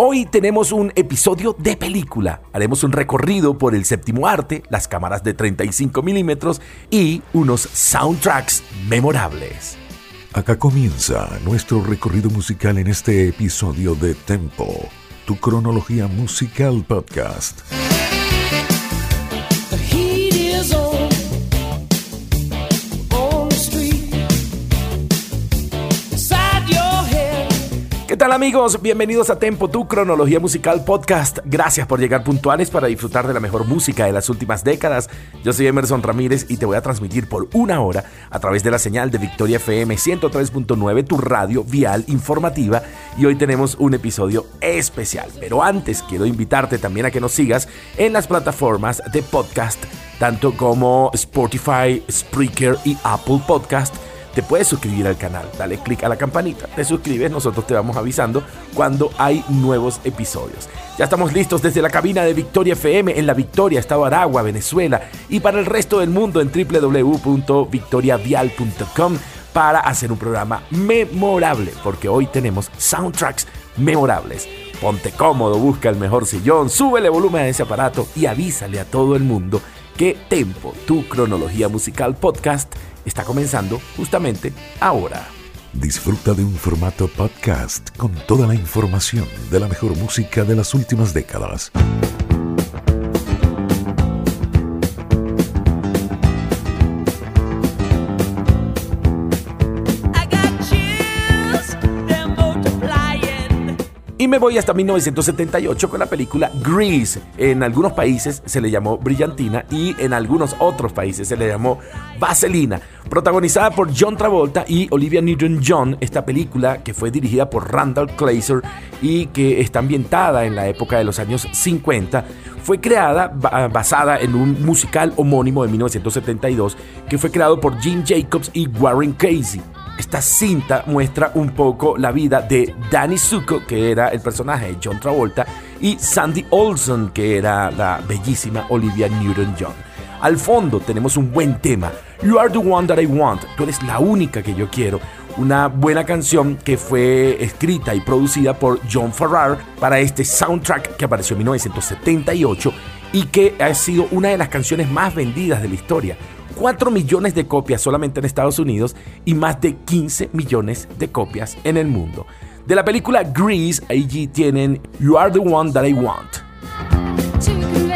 Hoy tenemos un episodio de película. Haremos un recorrido por el séptimo arte, las cámaras de 35 milímetros y unos soundtracks memorables. Acá comienza nuestro recorrido musical en este episodio de Tempo, tu cronología musical podcast. Tal amigos? Bienvenidos a Tempo, tu cronología musical podcast. Gracias por llegar puntuales para disfrutar de la mejor música de las últimas décadas. Yo soy Emerson Ramírez y te voy a transmitir por una hora a través de la señal de Victoria FM 103.9, tu radio vial informativa. Y hoy tenemos un episodio especial. Pero antes quiero invitarte también a que nos sigas en las plataformas de podcast, tanto como Spotify, Spreaker y Apple Podcast te puedes suscribir al canal. Dale click a la campanita, te suscribes, nosotros te vamos avisando cuando hay nuevos episodios. Ya estamos listos desde la cabina de Victoria FM en La Victoria, Estado Aragua, Venezuela y para el resto del mundo en www.victoriavial.com para hacer un programa memorable, porque hoy tenemos soundtracks memorables. Ponte cómodo, busca el mejor sillón, súbele volumen a ese aparato y avísale a todo el mundo que Tempo, tu cronología musical podcast, está comenzando justamente ahora. Disfruta de un formato podcast con toda la información de la mejor música de las últimas décadas. Y me voy hasta 1978 con la película Grease. En algunos países se le llamó Brillantina y en algunos otros países se le llamó Vaselina. Protagonizada por John Travolta y Olivia Newton-John, esta película que fue dirigida por Randall Kleiser y que está ambientada en la época de los años 50, fue creada basada en un musical homónimo de 1972 que fue creado por Gene Jacobs y Warren Casey. Esta cinta muestra un poco la vida de Danny Zuko, que era el personaje de John Travolta, y Sandy Olson, que era la bellísima Olivia Newton-John. Al fondo tenemos un buen tema, You Are the One That I Want, tú eres la única que yo quiero, una buena canción que fue escrita y producida por John Farrar para este soundtrack que apareció en 1978 y que ha sido una de las canciones más vendidas de la historia. 4 millones de copias solamente en Estados Unidos y más de 15 millones de copias en el mundo. De la película Grease, allí tienen You Are the One That I Want.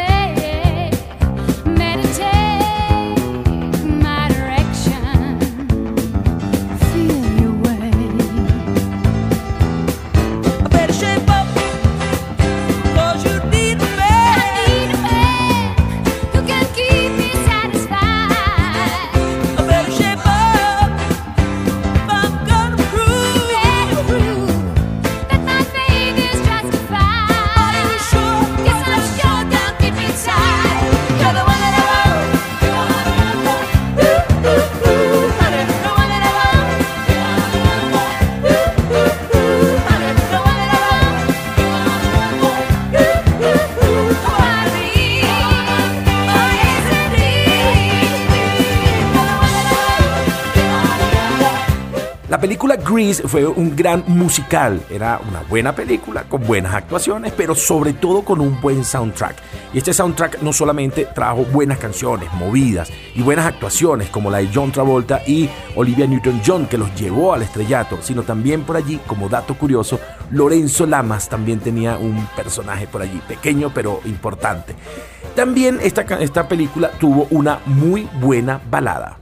Película Grease fue un gran musical. Era una buena película con buenas actuaciones, pero sobre todo con un buen soundtrack. Y este soundtrack no solamente trajo buenas canciones, movidas y buenas actuaciones como la de John Travolta y Olivia Newton-John que los llevó al estrellato, sino también por allí, como dato curioso, Lorenzo Lamas también tenía un personaje por allí, pequeño pero importante. También esta, esta película tuvo una muy buena balada.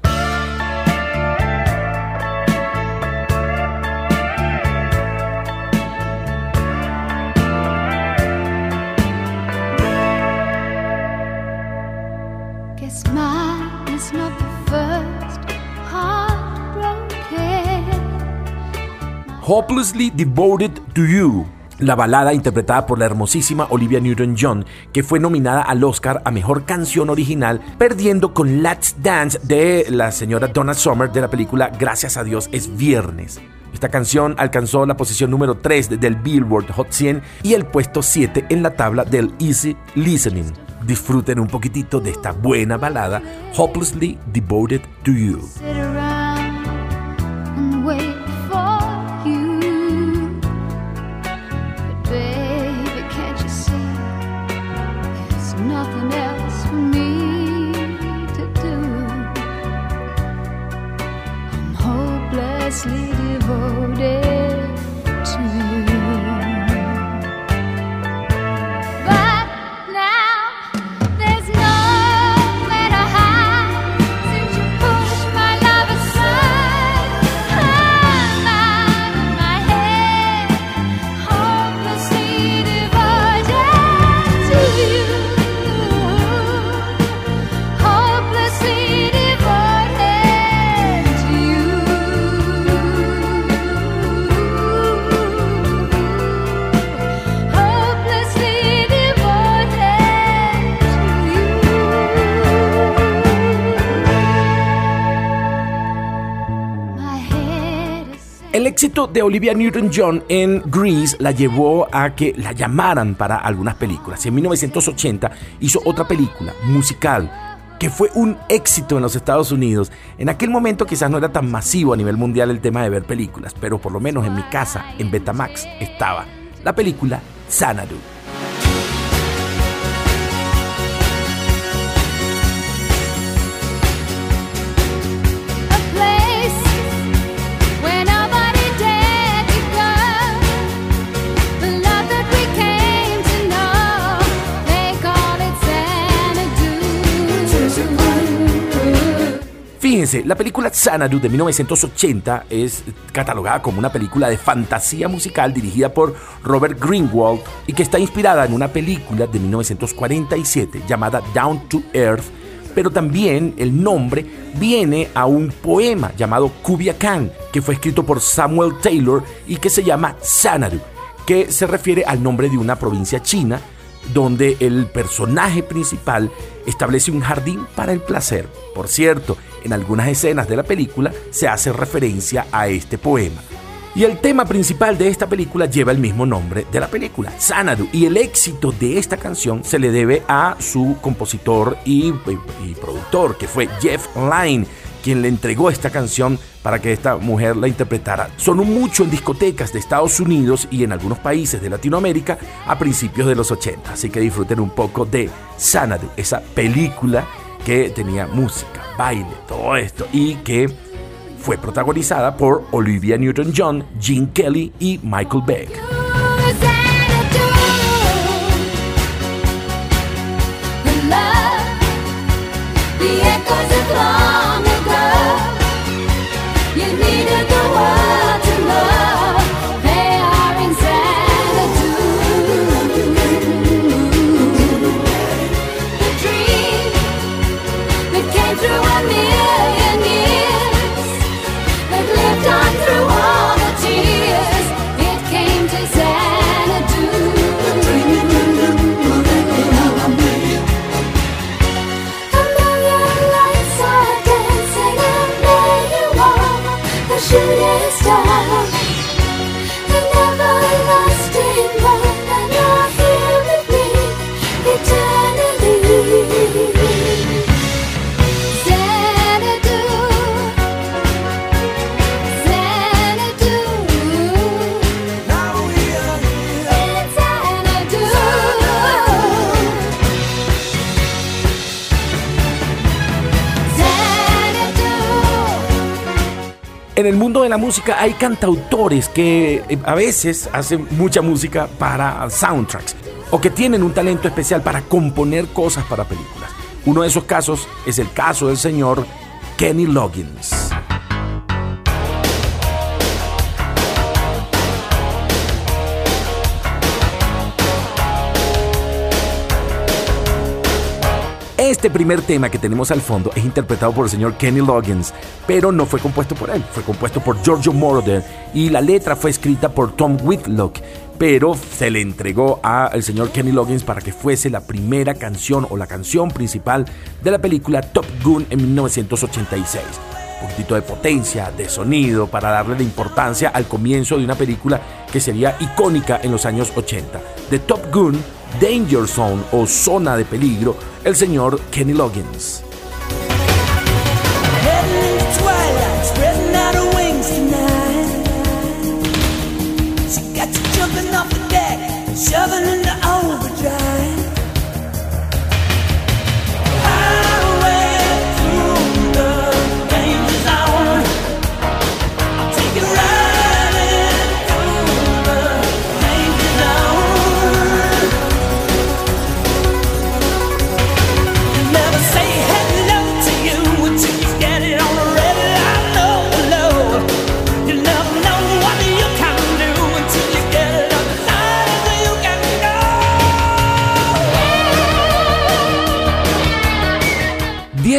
Hopelessly Devoted to You, la balada interpretada por la hermosísima Olivia Newton-John, que fue nominada al Oscar a Mejor Canción Original, perdiendo con Let's Dance de la señora Donna Summer de la película Gracias a Dios es Viernes. Esta canción alcanzó la posición número 3 del Billboard Hot 100 y el puesto 7 en la tabla del Easy Listening. Disfruten un poquitito de esta buena balada, Hopelessly Devoted to You. sleep. Éxito de Olivia Newton-John en Grease la llevó a que la llamaran para algunas películas. En 1980 hizo otra película musical que fue un éxito en los Estados Unidos. En aquel momento quizás no era tan masivo a nivel mundial el tema de ver películas, pero por lo menos en mi casa, en Betamax, estaba la película Xanadu. La película Xanadu de 1980 es catalogada como una película de fantasía musical dirigida por Robert Greenwald y que está inspirada en una película de 1947 llamada Down to Earth, pero también el nombre viene a un poema llamado Kubia Khan, que fue escrito por Samuel Taylor y que se llama Xanadu, que se refiere al nombre de una provincia china donde el personaje principal establece un jardín para el placer. Por cierto, en algunas escenas de la película se hace referencia a este poema. Y el tema principal de esta película lleva el mismo nombre de la película, Sanadu. Y el éxito de esta canción se le debe a su compositor y, productor, que fue Jeff Lynne, quien le entregó esta canción para que esta mujer la interpretara. Sonó mucho en discotecas de Estados Unidos y en algunos países de Latinoamérica a principios de los 80. Así que disfruten un poco de Sanadu, esa película que tenía música, baile, todo esto y que fue protagonizada por Olivia Newton-John, Gene Kelly y Michael Beck. En el mundo de la música hay cantautores que eh, a veces hacen mucha música para soundtracks o que tienen un talento especial para componer cosas para películas. Uno de esos casos es el caso del señor Kenny Loggins. Este primer tema que tenemos al fondo es interpretado por el señor Kenny Loggins, pero no fue compuesto por él, fue compuesto por Giorgio Moroder y la letra fue escrita por Tom Whitlock, pero se le entregó al señor Kenny Loggins para que fuese la primera canción o la canción principal de la película Top Gun en 1986 un poquitito de potencia, de sonido, para darle la importancia al comienzo de una película que sería icónica en los años 80. The Top Gun Danger Zone o Zona de Peligro, el señor Kenny Loggins.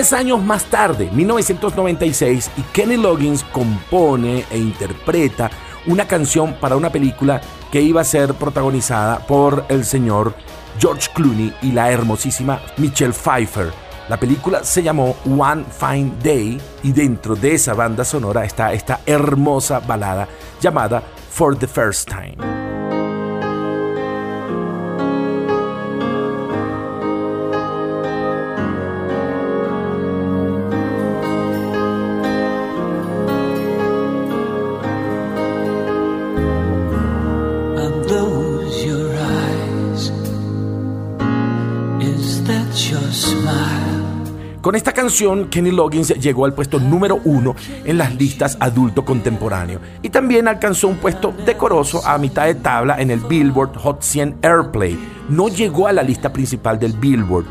Diez años más tarde, 1996, y Kenny Loggins compone e interpreta una canción para una película que iba a ser protagonizada por el señor George Clooney y la hermosísima Michelle Pfeiffer. La película se llamó One Fine Day y dentro de esa banda sonora está esta hermosa balada llamada For the First Time. Con esta canción, Kenny Loggins llegó al puesto número uno en las listas adulto contemporáneo y también alcanzó un puesto decoroso a mitad de tabla en el Billboard Hot 100 Airplay. No llegó a la lista principal del Billboard,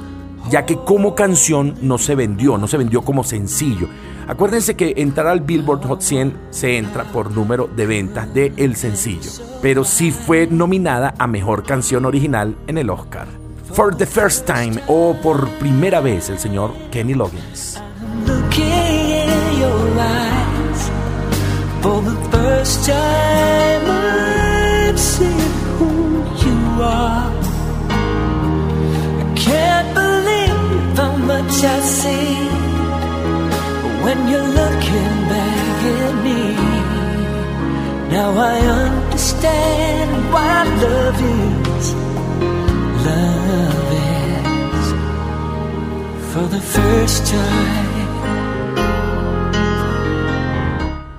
ya que como canción no se vendió, no se vendió como sencillo. Acuérdense que entrar al Billboard Hot 100 se entra por número de ventas de sencillo, pero sí fue nominada a mejor canción original en el Oscar. For the First Time o por primera vez el señor Kenny Loggins. You when you're looking back at me. Now I understand why I love is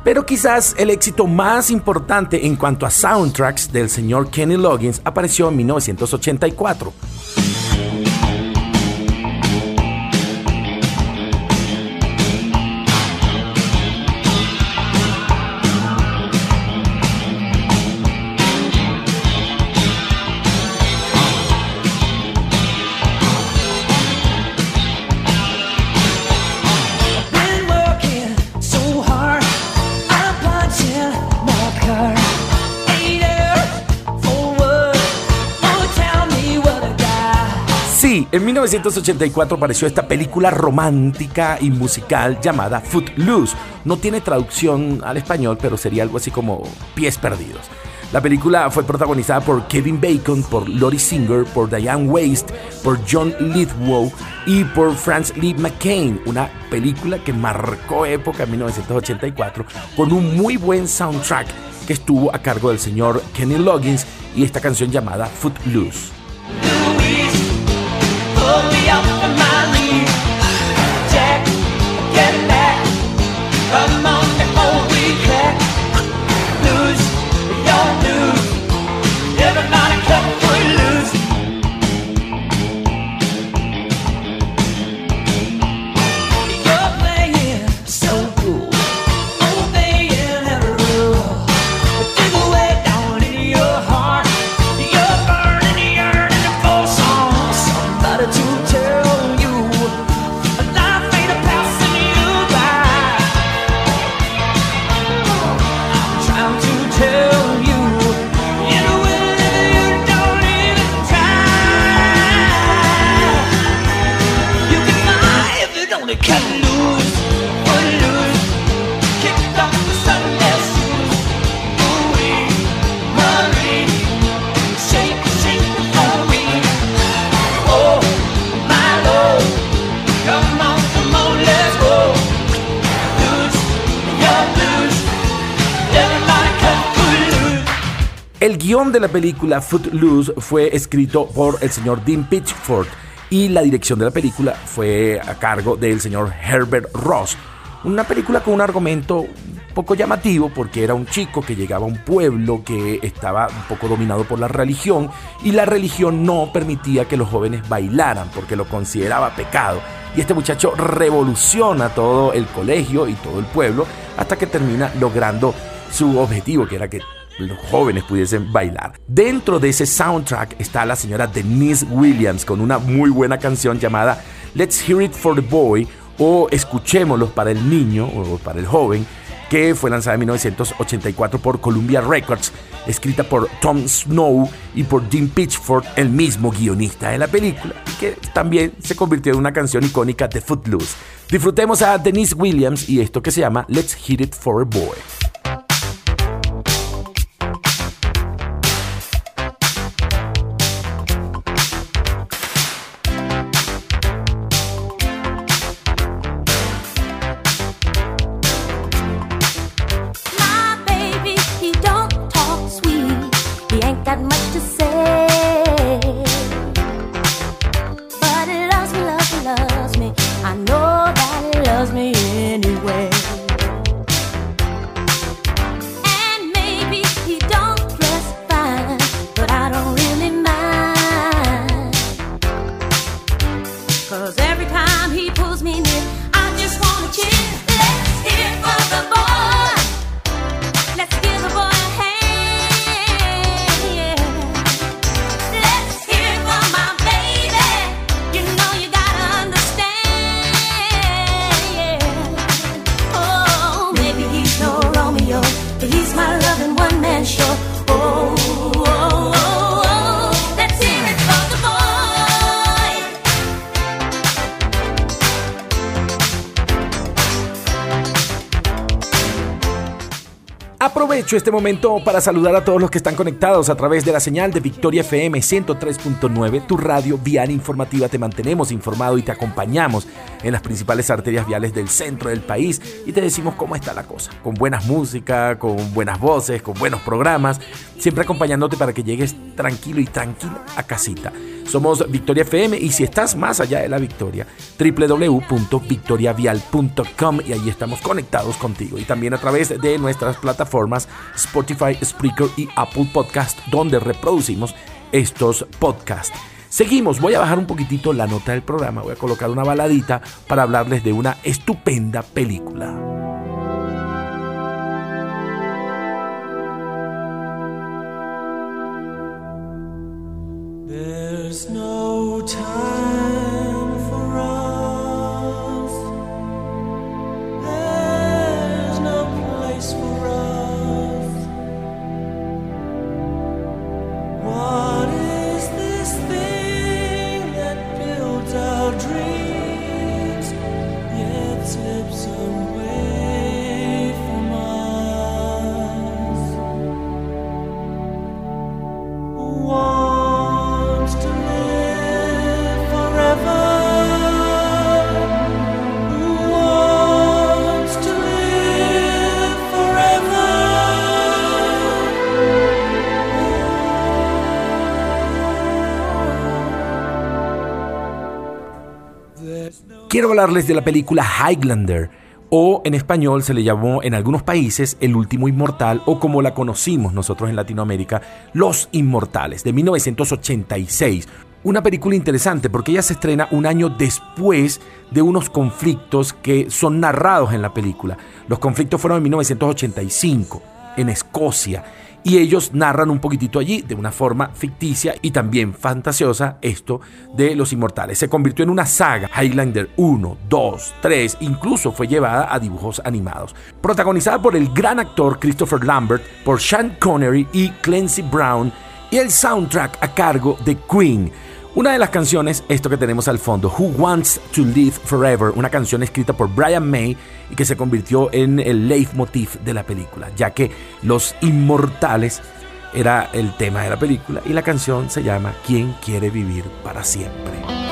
Pero quizás el éxito más importante en cuanto a soundtracks del señor Kenny Loggins apareció en 1984 En 1984 apareció esta película romántica y musical llamada Footloose. No tiene traducción al español, pero sería algo así como Pies Perdidos. La película fue protagonizada por Kevin Bacon, por Lori Singer, por Diane Waste, por John Lithgow y por Franz Lee McCain. Una película que marcó época en 1984 con un muy buen soundtrack que estuvo a cargo del señor Kenny Loggins y esta canción llamada Footloose. Pull me up of my knees. Jack, get it. El guion de la película Footloose fue escrito por el señor Dean Pitchford y la dirección de la película fue a cargo del señor Herbert Ross. Una película con un argumento poco llamativo porque era un chico que llegaba a un pueblo que estaba un poco dominado por la religión y la religión no permitía que los jóvenes bailaran porque lo consideraba pecado. Y este muchacho revoluciona todo el colegio y todo el pueblo hasta que termina logrando su objetivo, que era que los jóvenes pudiesen bailar. Dentro de ese soundtrack está la señora Denise Williams con una muy buena canción llamada Let's Hear It for the Boy o Escuchémoslo para el niño o para el joven que fue lanzada en 1984 por Columbia Records, escrita por Tom Snow y por Jim Pitchford, el mismo guionista de la película, que también se convirtió en una canción icónica de Footloose. Disfrutemos a Denise Williams y esto que se llama Let's Hit It for a Boy. Aprovecho este momento para saludar a todos los que están conectados a través de la señal de Victoria FM 103.9, tu radio vial informativa. Te mantenemos informado y te acompañamos en las principales arterias viales del centro del país y te decimos cómo está la cosa. Con buenas música, con buenas voces, con buenos programas, siempre acompañándote para que llegues tranquilo y tranquilo a casita. Somos Victoria FM y si estás más allá de la Victoria, www.victoriavial.com y ahí estamos conectados contigo. Y también a través de nuestras Spotify, Spreaker y Apple Podcast, donde reproducimos estos podcasts. Seguimos, voy a bajar un poquitito la nota del programa, voy a colocar una baladita para hablarles de una estupenda película. Quiero hablarles de la película Highlander, o en español se le llamó en algunos países El último inmortal, o como la conocimos nosotros en Latinoamérica, Los Inmortales, de 1986. Una película interesante porque ella se estrena un año después de unos conflictos que son narrados en la película. Los conflictos fueron en 1985, en Escocia, y ellos narran un poquitito allí de una forma ficticia y también fantasiosa esto de los inmortales. Se convirtió en una saga, Highlander 1, 2, 3, incluso fue llevada a dibujos animados. Protagonizada por el gran actor Christopher Lambert, por Sean Connery y Clancy Brown, y el soundtrack a cargo de Queen. Una de las canciones, esto que tenemos al fondo, Who Wants to Live Forever, una canción escrita por Brian May y que se convirtió en el leitmotiv de la película, ya que los inmortales era el tema de la película y la canción se llama ¿Quién quiere vivir para siempre?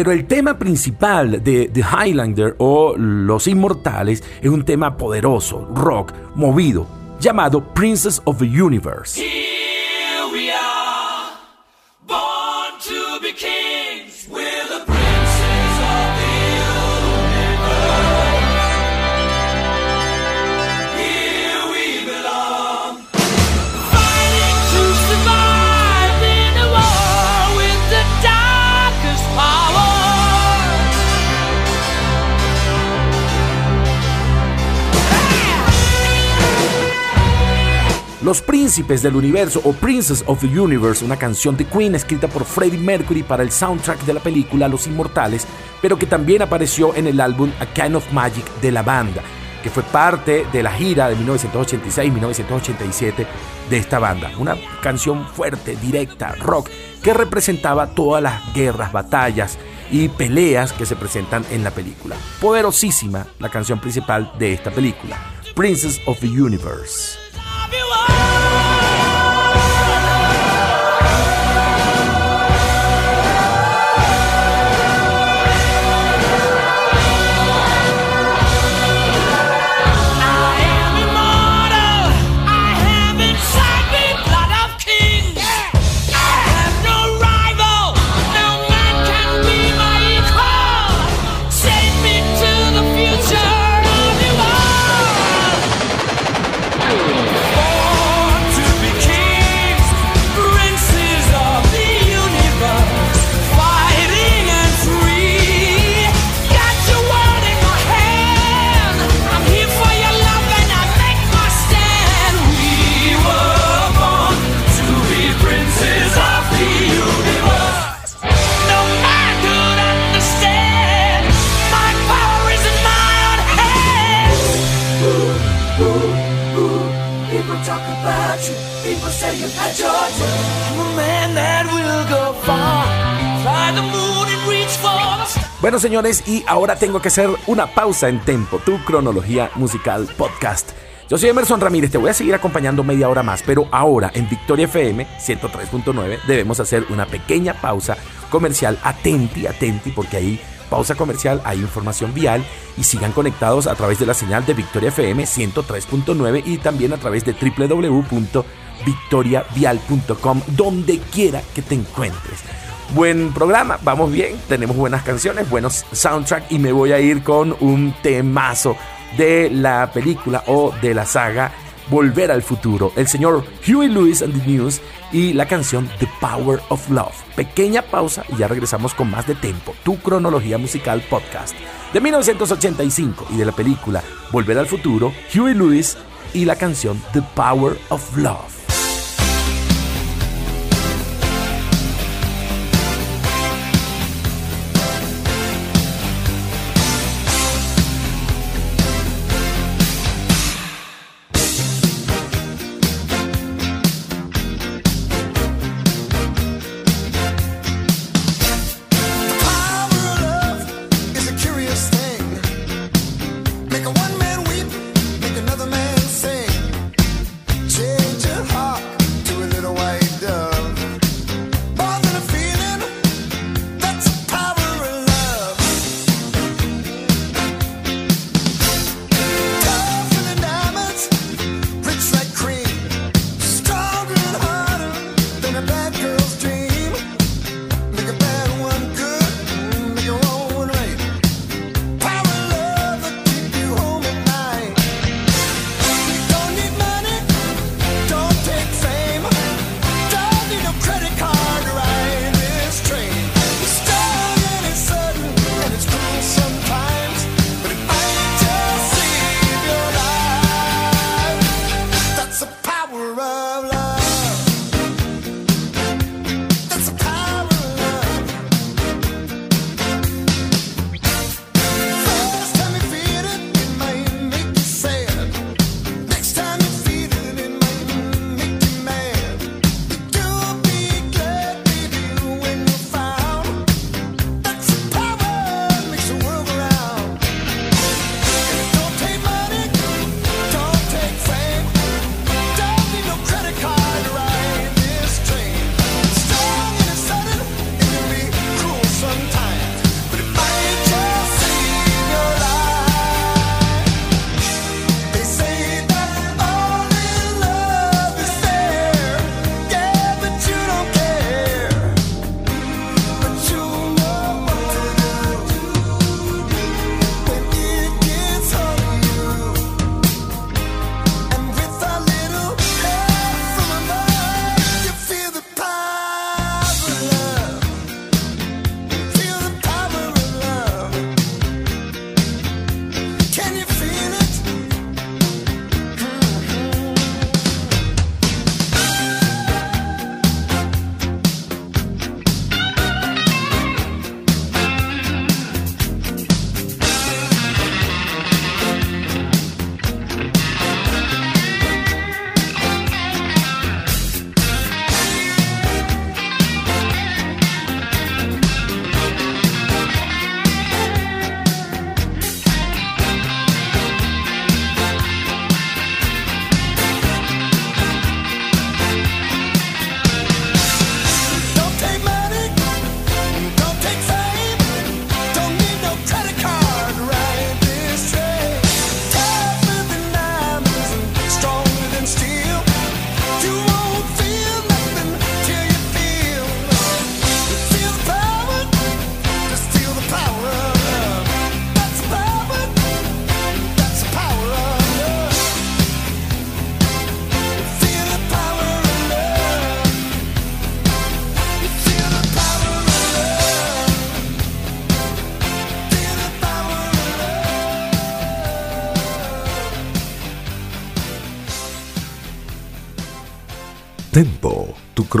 Pero el tema principal de The Highlander o Los Inmortales es un tema poderoso, rock, movido, llamado Princess of the Universe. Los Príncipes del Universo o Princess of the Universe, una canción de Queen escrita por Freddie Mercury para el soundtrack de la película Los Inmortales, pero que también apareció en el álbum A Kind of Magic de la banda, que fue parte de la gira de 1986-1987 de esta banda. Una canción fuerte, directa, rock, que representaba todas las guerras, batallas y peleas que se presentan en la película. Poderosísima la canción principal de esta película, Princess of the Universe. Of you all. Señores, y ahora tengo que hacer una pausa en Tempo, tu cronología musical podcast. Yo soy Emerson Ramírez, te voy a seguir acompañando media hora más, pero ahora en Victoria FM 103.9 debemos hacer una pequeña pausa comercial. Atenti, atenti, porque ahí, pausa comercial, hay información vial y sigan conectados a través de la señal de Victoria FM 103.9 y también a través de www.victoriavial.com, donde quiera que te encuentres. Buen programa, vamos bien, tenemos buenas canciones, buenos soundtrack y me voy a ir con un temazo de la película o de la saga Volver al futuro, el señor Huey Lewis and the News y la canción The Power of Love. Pequeña pausa y ya regresamos con más de Tempo, tu cronología musical podcast. De 1985 y de la película Volver al futuro, Huey Lewis y la canción The Power of Love.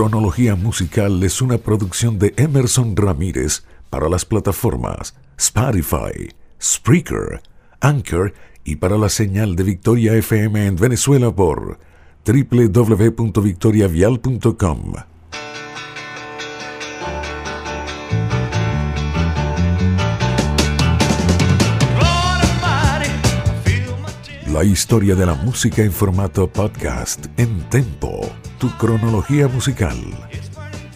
Cronología musical es una producción de Emerson Ramírez para las plataformas Spotify, Spreaker, Anchor y para la señal de Victoria FM en Venezuela por www.victoriavial.com. La historia de la música en formato podcast en Tempo, tu cronología musical.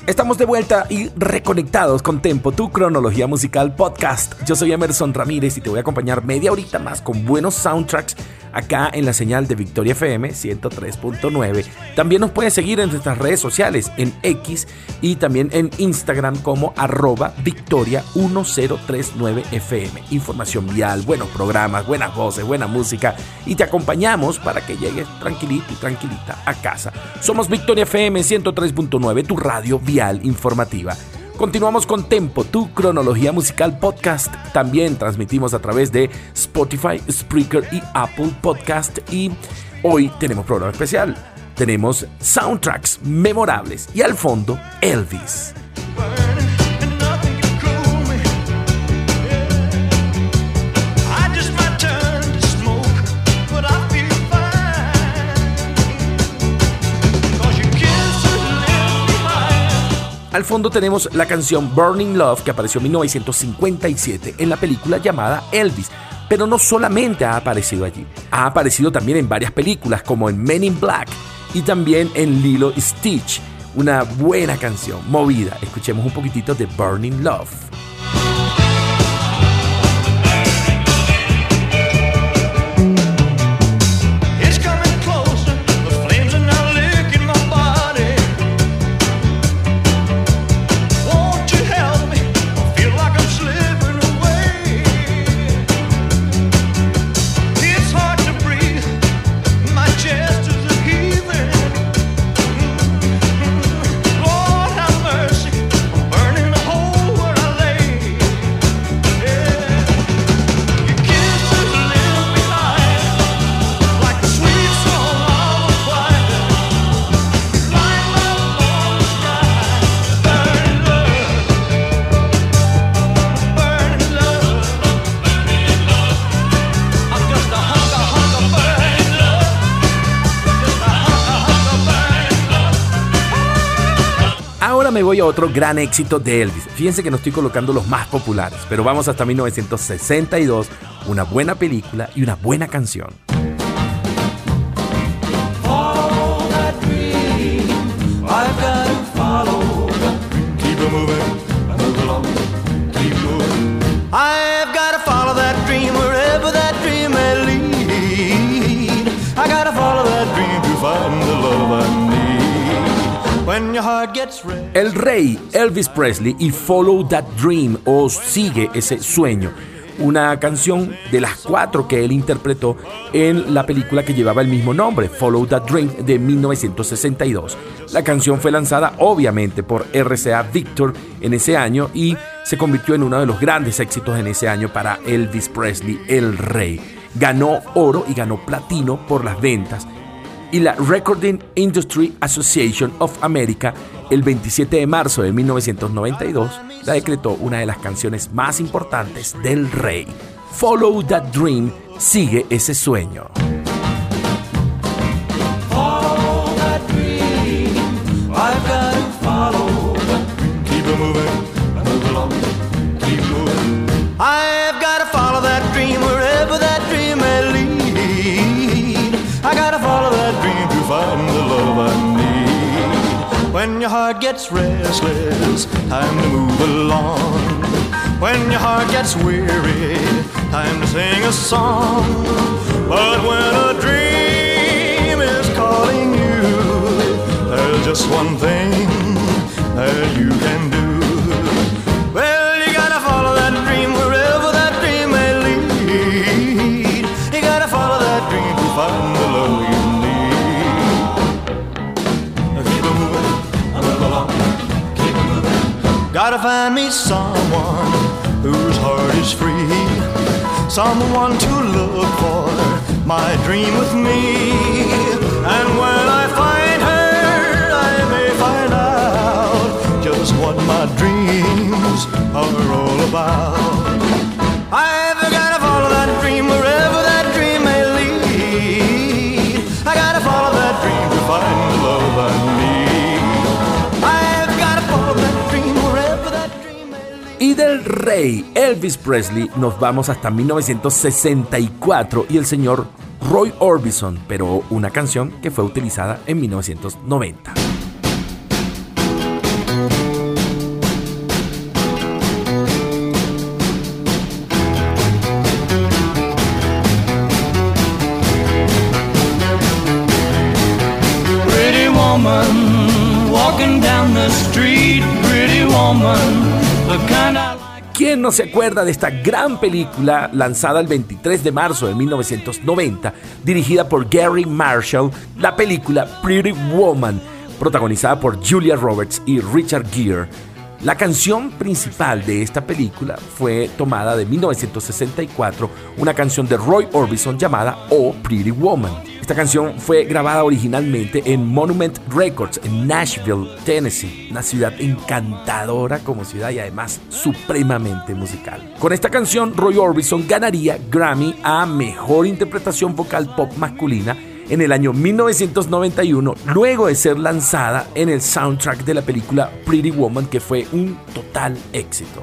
Estamos de vuelta y reconectados con Tempo, tu cronología musical podcast. Yo soy Emerson Ramírez y te voy a acompañar media horita más con buenos soundtracks acá en la señal de Victoria FM 103.9. También nos puedes seguir en nuestras redes sociales, en X y también en Instagram como arroba Victoria 1039FM. Información vial, buenos programas, buenas voces, buena música y te acompañamos para que llegues tranquilito y tranquilita a casa. Somos Victoria FM 103.9, tu radio vial informativa. Continuamos con Tempo, tu cronología musical podcast. También transmitimos a través de Spotify, Spreaker y Apple Podcast. Y hoy tenemos programa especial. Tenemos soundtracks memorables y al fondo Elvis. Al fondo tenemos la canción Burning Love que apareció en 1957 en la película llamada Elvis. Pero no solamente ha aparecido allí, ha aparecido también en varias películas como en Men in Black y también en Lilo Stitch. Una buena canción, movida. Escuchemos un poquitito de Burning Love. Otro gran éxito de Elvis. Fíjense que no estoy colocando los más populares, pero vamos hasta 1962, una buena película y una buena canción. El Rey, Elvis Presley y Follow That Dream o Sigue ese sueño. Una canción de las cuatro que él interpretó en la película que llevaba el mismo nombre, Follow That Dream de 1962. La canción fue lanzada obviamente por RCA Victor en ese año y se convirtió en uno de los grandes éxitos en ese año para Elvis Presley, el Rey. Ganó oro y ganó platino por las ventas y la Recording Industry Association of America el 27 de marzo de 1992 la decretó una de las canciones más importantes del rey. Follow That Dream, sigue ese sueño. Gets restless, time to move along. When your heart gets weary, time to sing a song. But when a dream is calling you, there's just one thing that you can do. to find me someone whose heart is free, someone to look for my dream with me. And when I find her, I may find out just what my dreams are all about. Del rey Elvis Presley nos vamos hasta 1964 y el señor Roy Orbison, pero una canción que fue utilizada en 1990. No se acuerda de esta gran película lanzada el 23 de marzo de 1990, dirigida por Gary Marshall, la película Pretty Woman, protagonizada por Julia Roberts y Richard Gere? La canción principal de esta película fue tomada de 1964, una canción de Roy Orbison llamada Oh Pretty Woman. Esta canción fue grabada originalmente en Monument Records en Nashville, Tennessee, una ciudad encantadora como ciudad y además supremamente musical. Con esta canción, Roy Orbison ganaría Grammy a Mejor Interpretación Vocal Pop Masculina en el año 1991, luego de ser lanzada en el soundtrack de la película Pretty Woman, que fue un total éxito.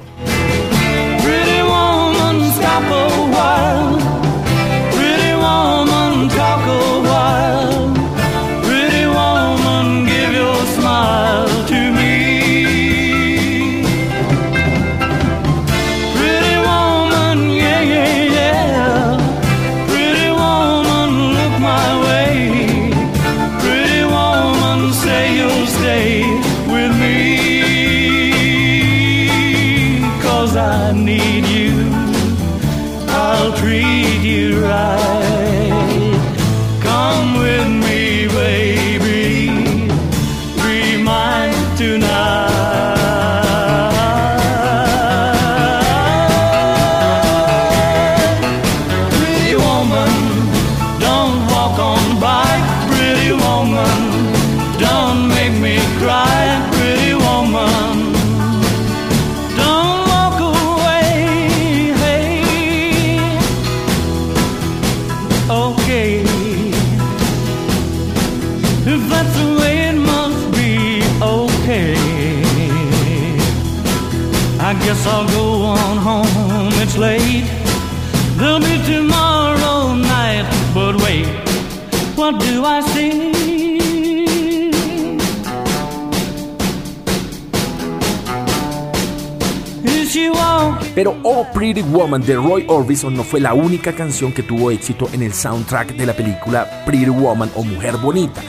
Pero Oh Pretty Woman de Roy Orbison no fue la única canción que tuvo éxito en el soundtrack de la película Pretty Woman o Mujer Bonita.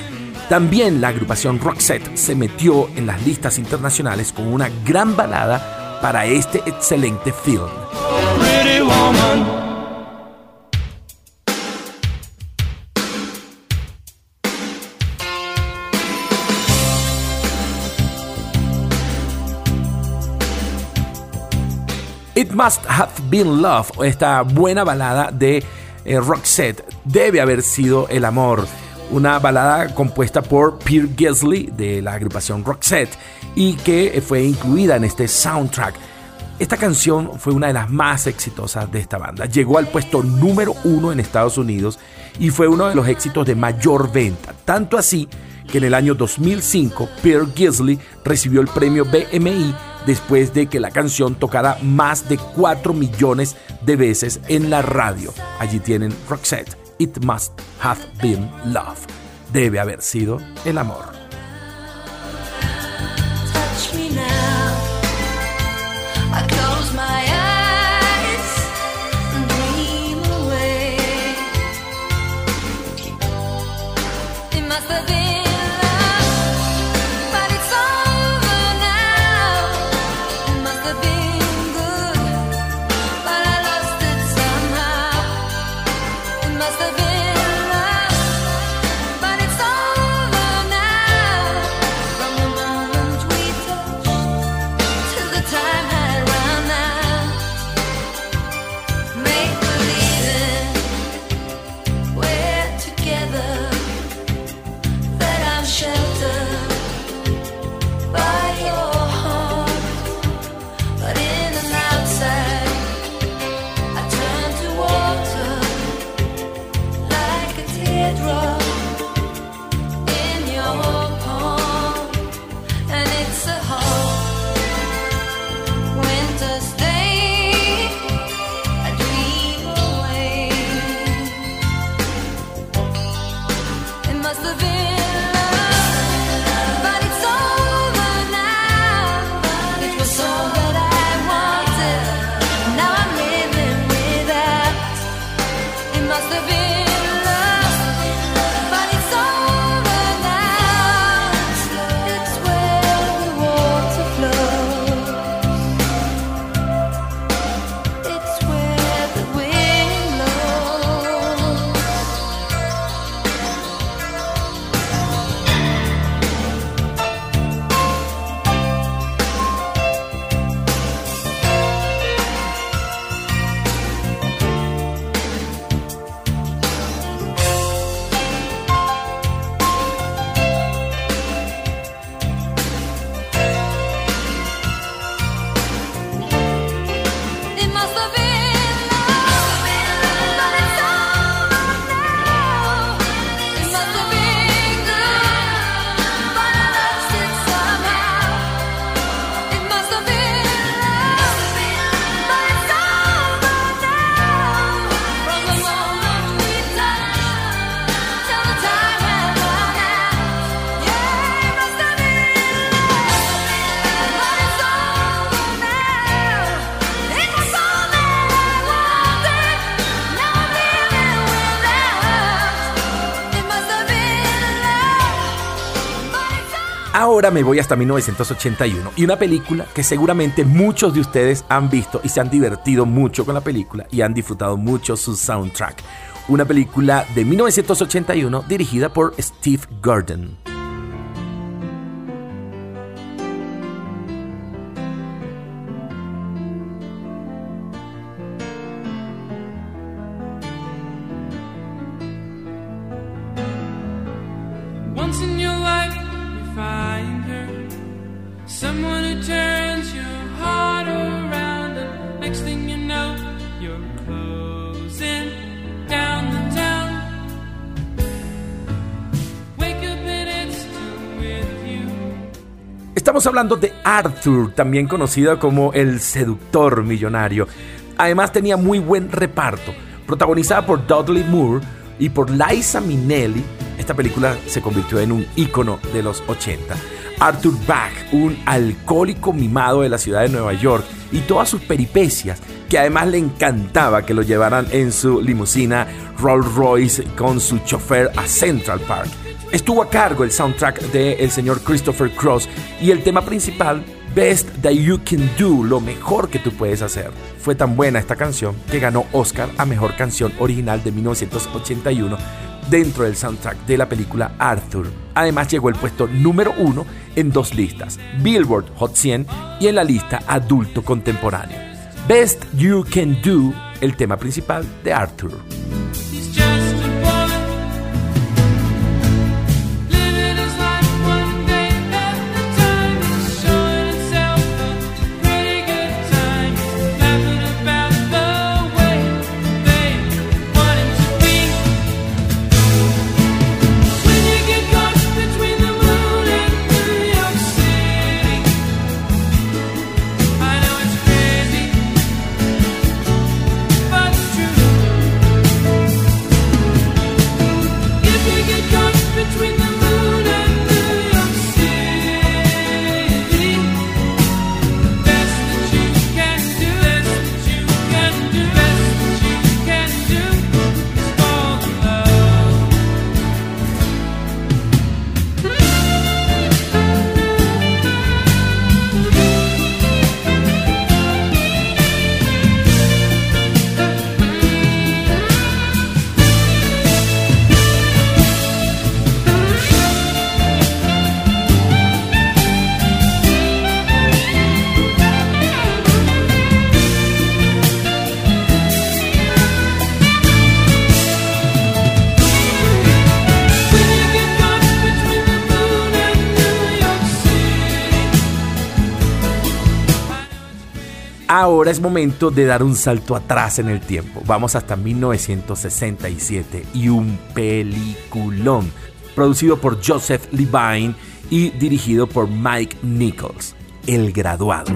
También la agrupación Roxette se metió en las listas internacionales con una gran balada para este excelente film. It Must Have Been Love, esta buena balada de eh, Roxette, debe haber sido el amor. Una balada compuesta por Peter Gisley de la agrupación Roxette y que eh, fue incluida en este soundtrack. Esta canción fue una de las más exitosas de esta banda. Llegó al puesto número uno en Estados Unidos y fue uno de los éxitos de mayor venta. Tanto así que en el año 2005 Peter Gisley recibió el premio BMI después de que la canción tocara más de 4 millones de veces en la radio. Allí tienen Roxette, It Must Have Been Love. Debe haber sido el amor. Ahora me voy hasta 1981 y una película que seguramente muchos de ustedes han visto y se han divertido mucho con la película y han disfrutado mucho su soundtrack. Una película de 1981 dirigida por Steve Gordon. Estamos hablando de Arthur, también conocido como el seductor millonario. Además tenía muy buen reparto, protagonizada por Dudley Moore y por Liza Minnelli. Esta película se convirtió en un ícono de los 80. Arthur Bach, un alcohólico mimado de la ciudad de Nueva York y todas sus peripecias, que además le encantaba que lo llevaran en su limusina Rolls Royce con su chofer a Central Park. Estuvo a cargo el soundtrack del señor Christopher Cross y el tema principal, Best That You Can Do, lo mejor que tú puedes hacer. Fue tan buena esta canción que ganó Oscar a Mejor Canción Original de 1981 dentro del soundtrack de la película Arthur. Además llegó el puesto número uno en dos listas, Billboard Hot 100 y en la lista Adulto Contemporáneo. Best You Can Do, el tema principal de Arthur. Es momento de dar un salto atrás en el tiempo. Vamos hasta 1967 y un peliculón producido por Joseph Levine y dirigido por Mike Nichols, El Graduado.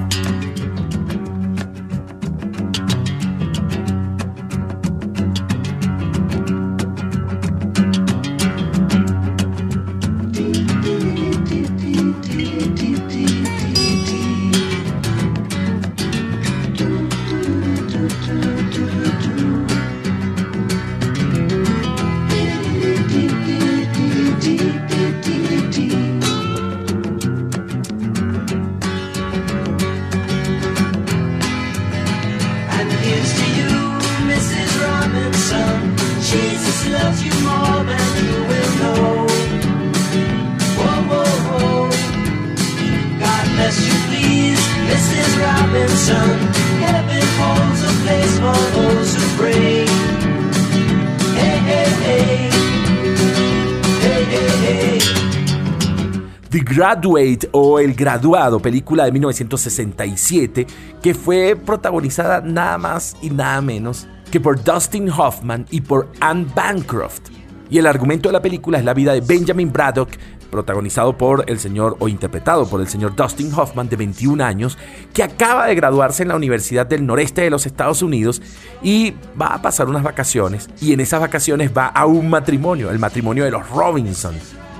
Graduate o El Graduado, película de 1967, que fue protagonizada nada más y nada menos que por Dustin Hoffman y por Anne Bancroft. Y el argumento de la película es la vida de Benjamin Braddock, protagonizado por el señor o interpretado por el señor Dustin Hoffman de 21 años, que acaba de graduarse en la Universidad del Noreste de los Estados Unidos y va a pasar unas vacaciones y en esas vacaciones va a un matrimonio, el matrimonio de los Robinson.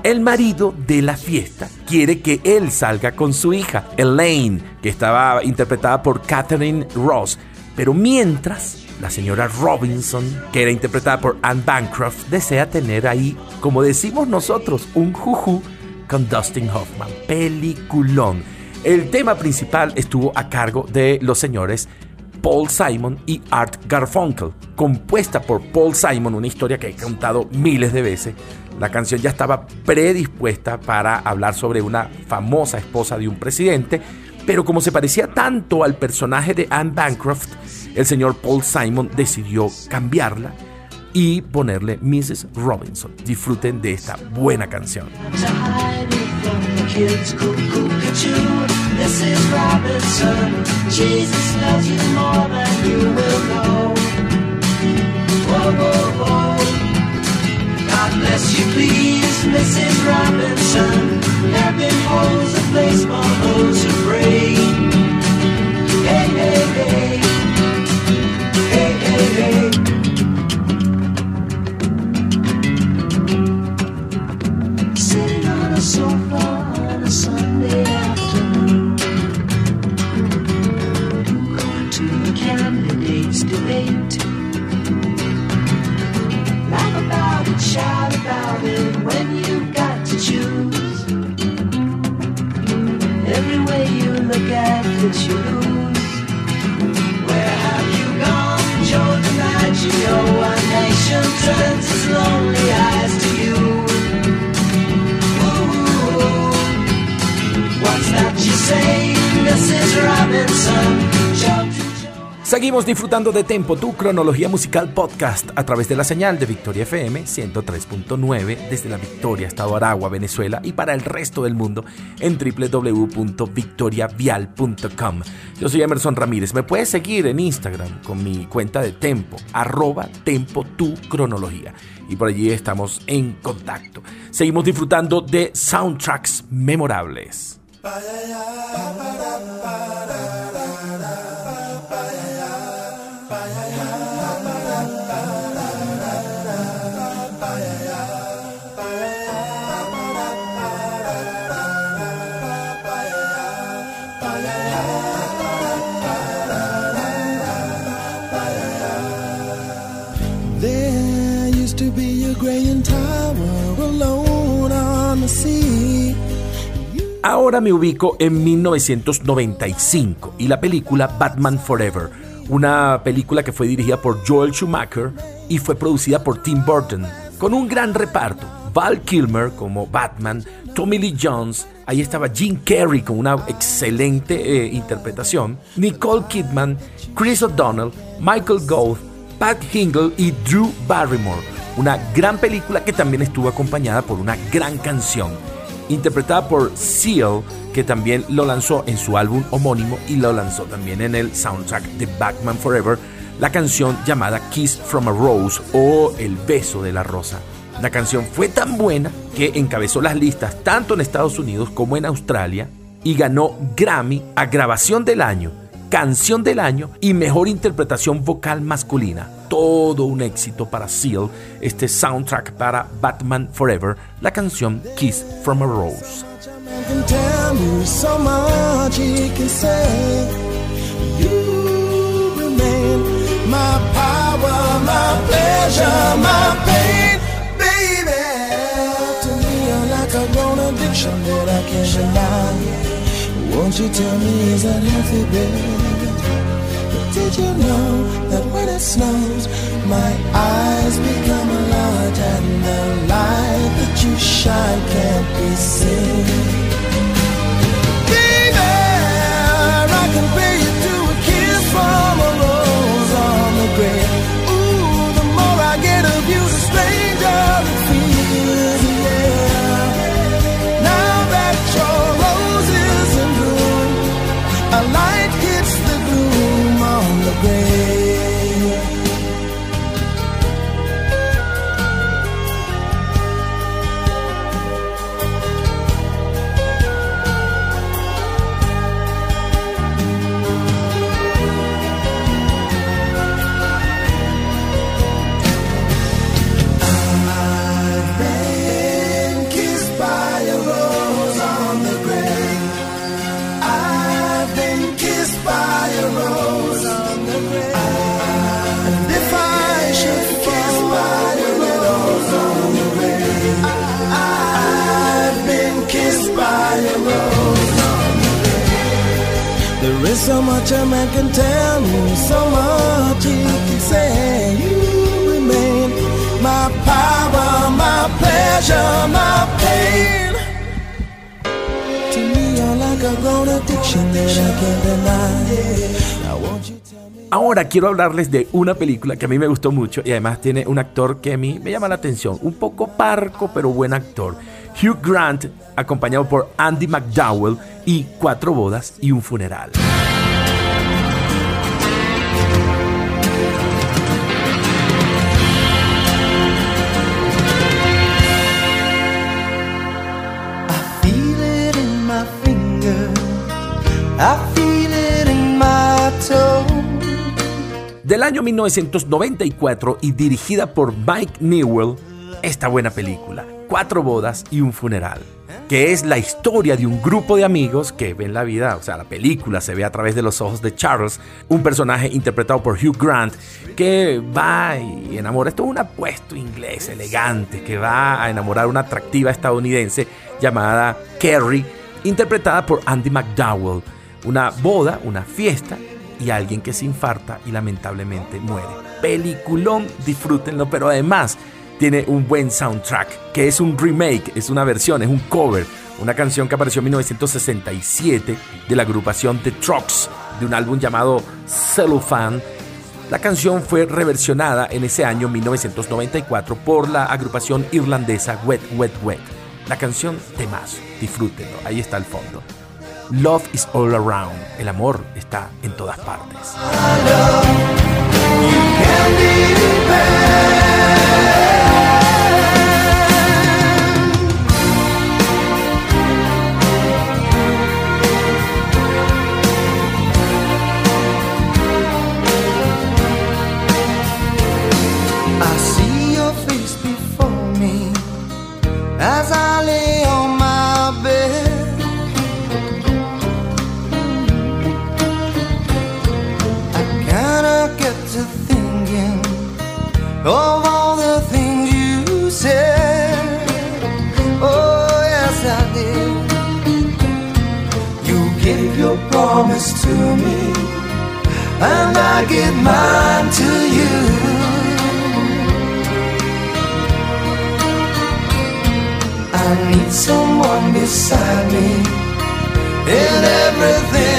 El marido de la fiesta quiere que él salga con su hija, Elaine, que estaba interpretada por Catherine Ross. Pero mientras, la señora Robinson, que era interpretada por Anne Bancroft, desea tener ahí, como decimos nosotros, un juju con Dustin Hoffman. Peliculón. El tema principal estuvo a cargo de los señores Paul Simon y Art Garfunkel, compuesta por Paul Simon, una historia que he contado miles de veces. La canción ya estaba predispuesta para hablar sobre una famosa esposa de un presidente, pero como se parecía tanto al personaje de Anne Bancroft, el señor Paul Simon decidió cambiarla y ponerle Mrs. Robinson. Disfruten de esta buena canción. Bless you, please, Mrs. Robinson. Heaven holds a place for those who pray. Hey, hey, hey. Hey, hey, hey. About shout about it when you've got to choose. Every way you look at it, you lose. Where have you gone, Joe DiMaggio? One nation turns its lonely eyes to you. Ooh, What's that you say, Mrs. Robinson? Joe Seguimos disfrutando de Tempo, tu cronología musical podcast a través de la señal de Victoria FM 103.9 desde la Victoria, Estado Aragua, Venezuela y para el resto del mundo en www.victoriavial.com. Yo soy Emerson Ramírez. Me puedes seguir en Instagram con mi cuenta de Tempo, arroba Tempo tu cronología. Y por allí estamos en contacto. Seguimos disfrutando de soundtracks memorables. Ahora me ubico en 1995 y la película Batman Forever, una película que fue dirigida por Joel Schumacher y fue producida por Tim Burton, con un gran reparto. Val Kilmer como Batman, Tommy Lee Jones, ahí estaba Jim Carrey con una excelente eh, interpretación, Nicole Kidman, Chris O'Donnell, Michael Gould, Pat Hingle y Drew Barrymore. Una gran película que también estuvo acompañada por una gran canción, interpretada por Seal, que también lo lanzó en su álbum homónimo y lo lanzó también en el soundtrack de Batman Forever, la canción llamada Kiss from a Rose o El beso de la rosa. La canción fue tan buena que encabezó las listas tanto en Estados Unidos como en Australia y ganó Grammy a grabación del año, canción del año y mejor interpretación vocal masculina. Todo un éxito para Seal, este soundtrack para Batman Forever, la canción Kiss from a Rose. Did you know that when it snows, my eyes become large and the light that you shine can't be seen? So much a man can tell so much he can say. You remain my power, my pleasure, my pain. To me, you're like a grown addiction that I can't deny. Ahora quiero hablarles de una película que a mí me gustó mucho y además tiene un actor que a mí me llama la atención, un poco parco pero buen actor. Hugh Grant, acompañado por Andy McDowell y Cuatro bodas y un funeral. Del año 1994 y dirigida por Mike Newell, esta buena película, Cuatro bodas y un funeral, que es la historia de un grupo de amigos que ven la vida, o sea, la película se ve a través de los ojos de Charles, un personaje interpretado por Hugh Grant, que va y enamora, esto es un apuesto inglés elegante, que va a enamorar a una atractiva estadounidense llamada Carrie, interpretada por Andy McDowell. Una boda, una fiesta y alguien que se infarta y lamentablemente muere. Peliculón, disfrútenlo, pero además tiene un buen soundtrack, que es un remake, es una versión, es un cover, una canción que apareció en 1967 de la agrupación The Trucks, de un álbum llamado Cellophane. La canción fue reversionada en ese año 1994 por la agrupación irlandesa Wet Wet Wet. La canción Temazo, disfrútenlo, ahí está el fondo. Love is all around, el amor está en todas partes. Of all the things you said. Oh, yes, I did. You gave your promise to me, and I give mine to you. I need someone beside me in everything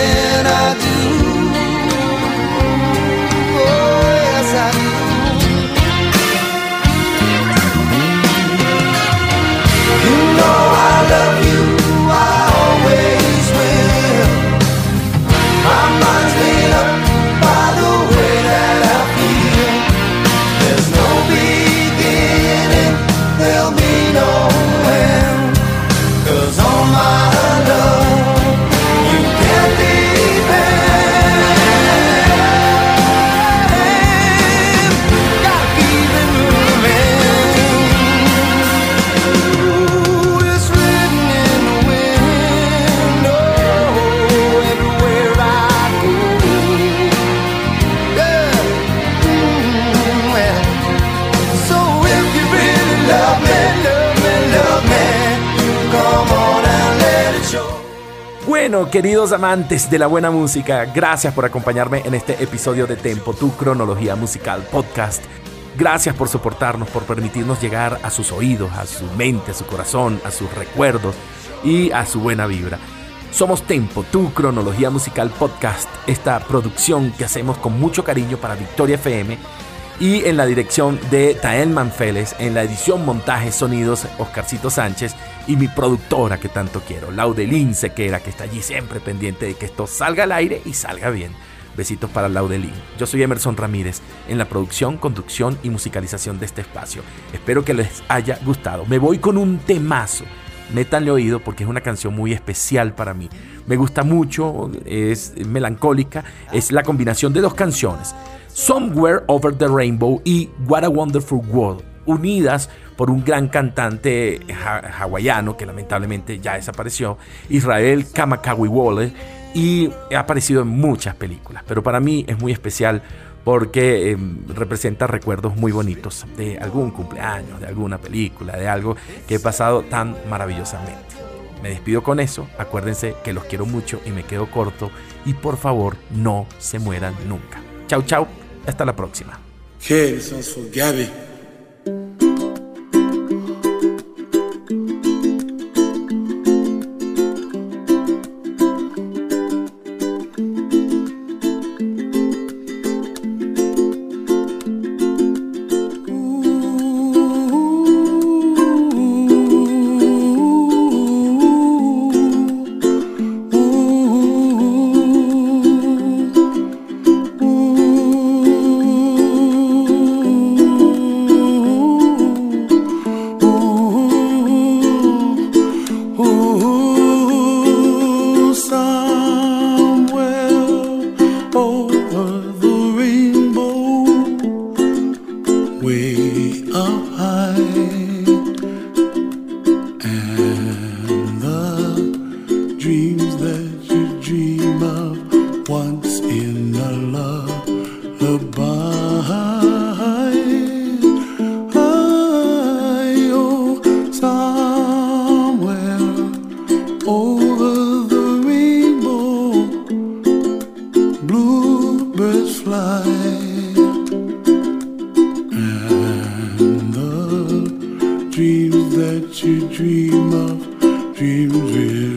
Queridos amantes de la buena música, gracias por acompañarme en este episodio de Tempo, tu cronología musical podcast. Gracias por soportarnos, por permitirnos llegar a sus oídos, a su mente, a su corazón, a sus recuerdos y a su buena vibra. Somos Tempo, tu cronología musical podcast, esta producción que hacemos con mucho cariño para Victoria FM y en la dirección de Tael Manfeles, en la edición, montaje, sonidos, Oscarcito Sánchez y mi productora que tanto quiero, Laudelín Sequera, que está allí siempre pendiente de que esto salga al aire y salga bien. Besitos para Laudelín. Yo soy Emerson Ramírez en la producción, conducción y musicalización de este espacio. Espero que les haya gustado. Me voy con un temazo. Métanle oído porque es una canción muy especial para mí. Me gusta mucho, es melancólica, es la combinación de dos canciones. Somewhere Over the Rainbow y What a Wonderful World, unidas por un gran cantante hawaiano que lamentablemente ya desapareció, Israel Kamakawi Waller, y ha aparecido en muchas películas, pero para mí es muy especial porque em, representa recuerdos muy bonitos de algún cumpleaños, de alguna película, de algo que he pasado tan maravillosamente. Me despido con eso, acuérdense que los quiero mucho y me quedo corto y por favor no se mueran nunca. Chau chau, hasta la próxima. dreams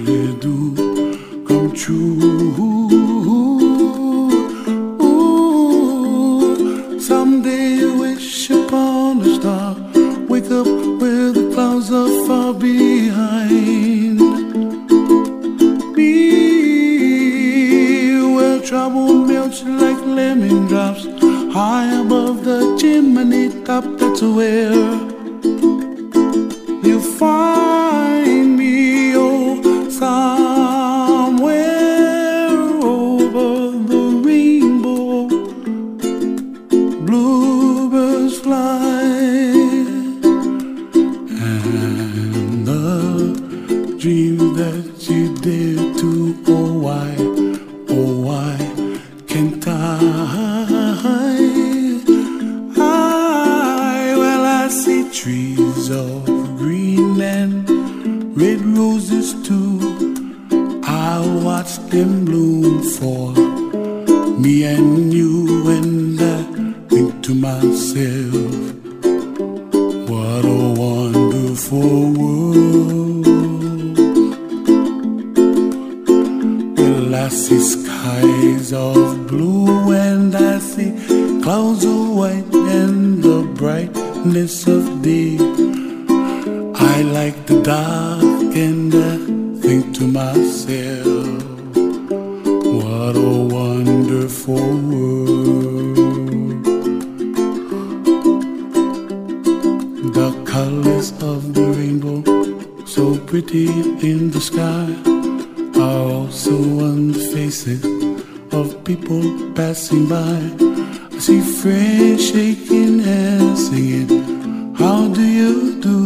shaking and singing, How do you do?